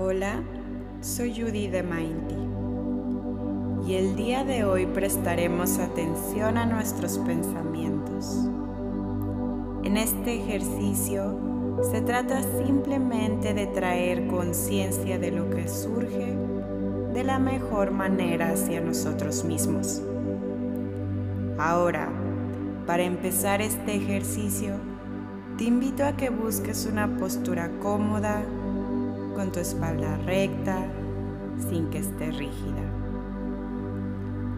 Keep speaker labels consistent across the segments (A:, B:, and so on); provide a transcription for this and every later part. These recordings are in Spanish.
A: Hola, soy Judy de Mindy y el día de hoy prestaremos atención a nuestros pensamientos. En este ejercicio se trata simplemente de traer conciencia de lo que surge de la mejor manera hacia nosotros mismos. Ahora, para empezar este ejercicio, te invito a que busques una postura cómoda, con tu espalda recta, sin que esté rígida.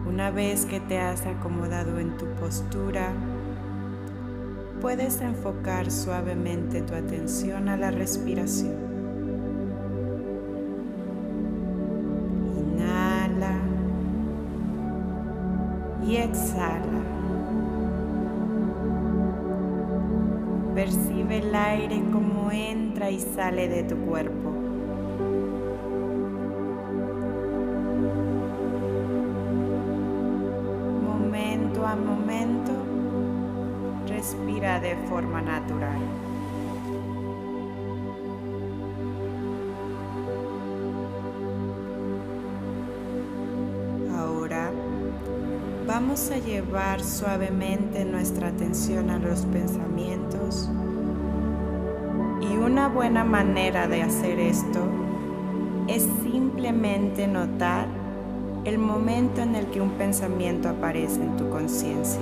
A: Una vez que te has acomodado en tu postura, puedes enfocar suavemente tu atención a la respiración. Inhala y exhala. Percibe el aire como entra y sale de tu cuerpo. A momento, respira de forma natural. Ahora vamos a llevar suavemente nuestra atención a los pensamientos y una buena manera de hacer esto es simplemente notar el momento en el que un pensamiento aparece en tu conciencia.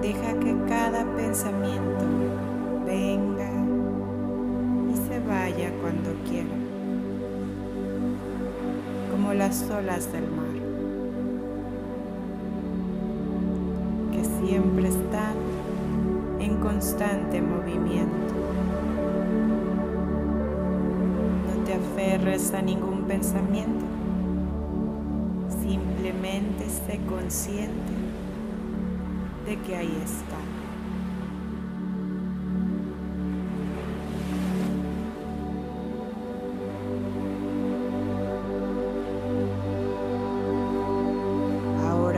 A: Deja que cada pensamiento venga y se vaya cuando quiera como las olas del mar, que siempre están en constante movimiento. Aferres a ningún pensamiento, simplemente sé consciente de que ahí está.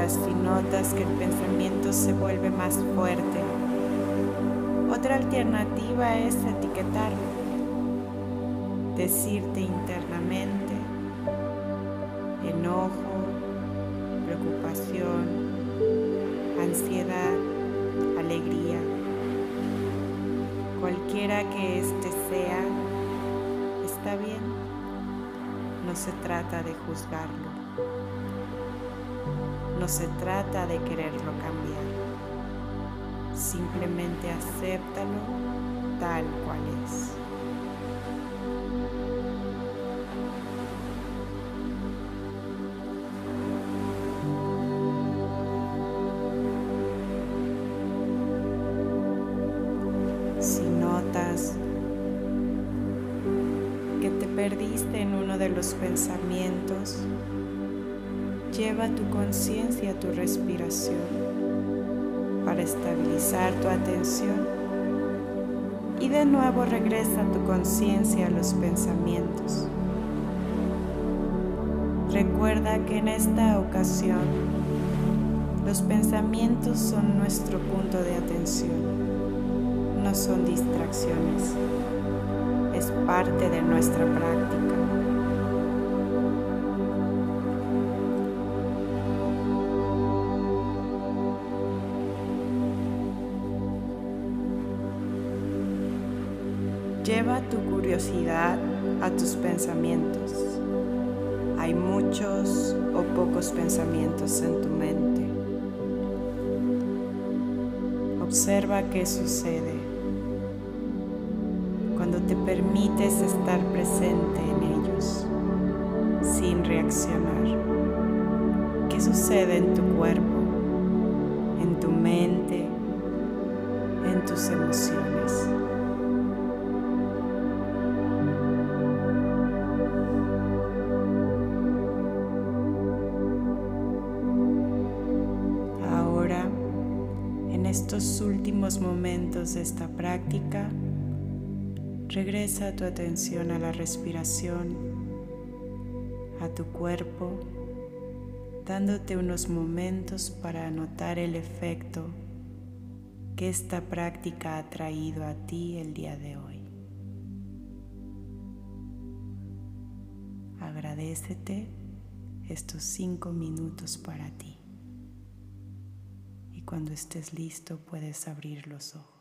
A: si notas que el pensamiento se vuelve más fuerte. Otra alternativa es etiquetarlo, decirte internamente enojo, preocupación, ansiedad, alegría. Cualquiera que éste sea, está bien. No se trata de juzgarlo. No se trata de quererlo cambiar. Simplemente acéptalo tal cual es. Perdiste en uno de los pensamientos, Lleva tu conciencia a tu respiración para estabilizar tu atención y de nuevo regresa tu conciencia a los pensamientos. Recuerda que en esta ocasión los pensamientos son nuestro punto de atención, no son distracciones, es parte de nuestra práctica. Lleva tu curiosidad a tus pensamientos. Hay muchos o pocos pensamientos en tu mente. Observa qué sucede te permites estar presente en ellos sin reaccionar. ¿Qué sucede en tu cuerpo, en tu mente, en tus emociones? estos últimos momentos de esta práctica, regresa tu atención a la respiración, a tu cuerpo, dándote unos momentos para notar el efecto que esta práctica ha traído a ti el día de hoy. Agradecete estos cinco minutos para ti. Y cuando estés listo puedes abrir los ojos.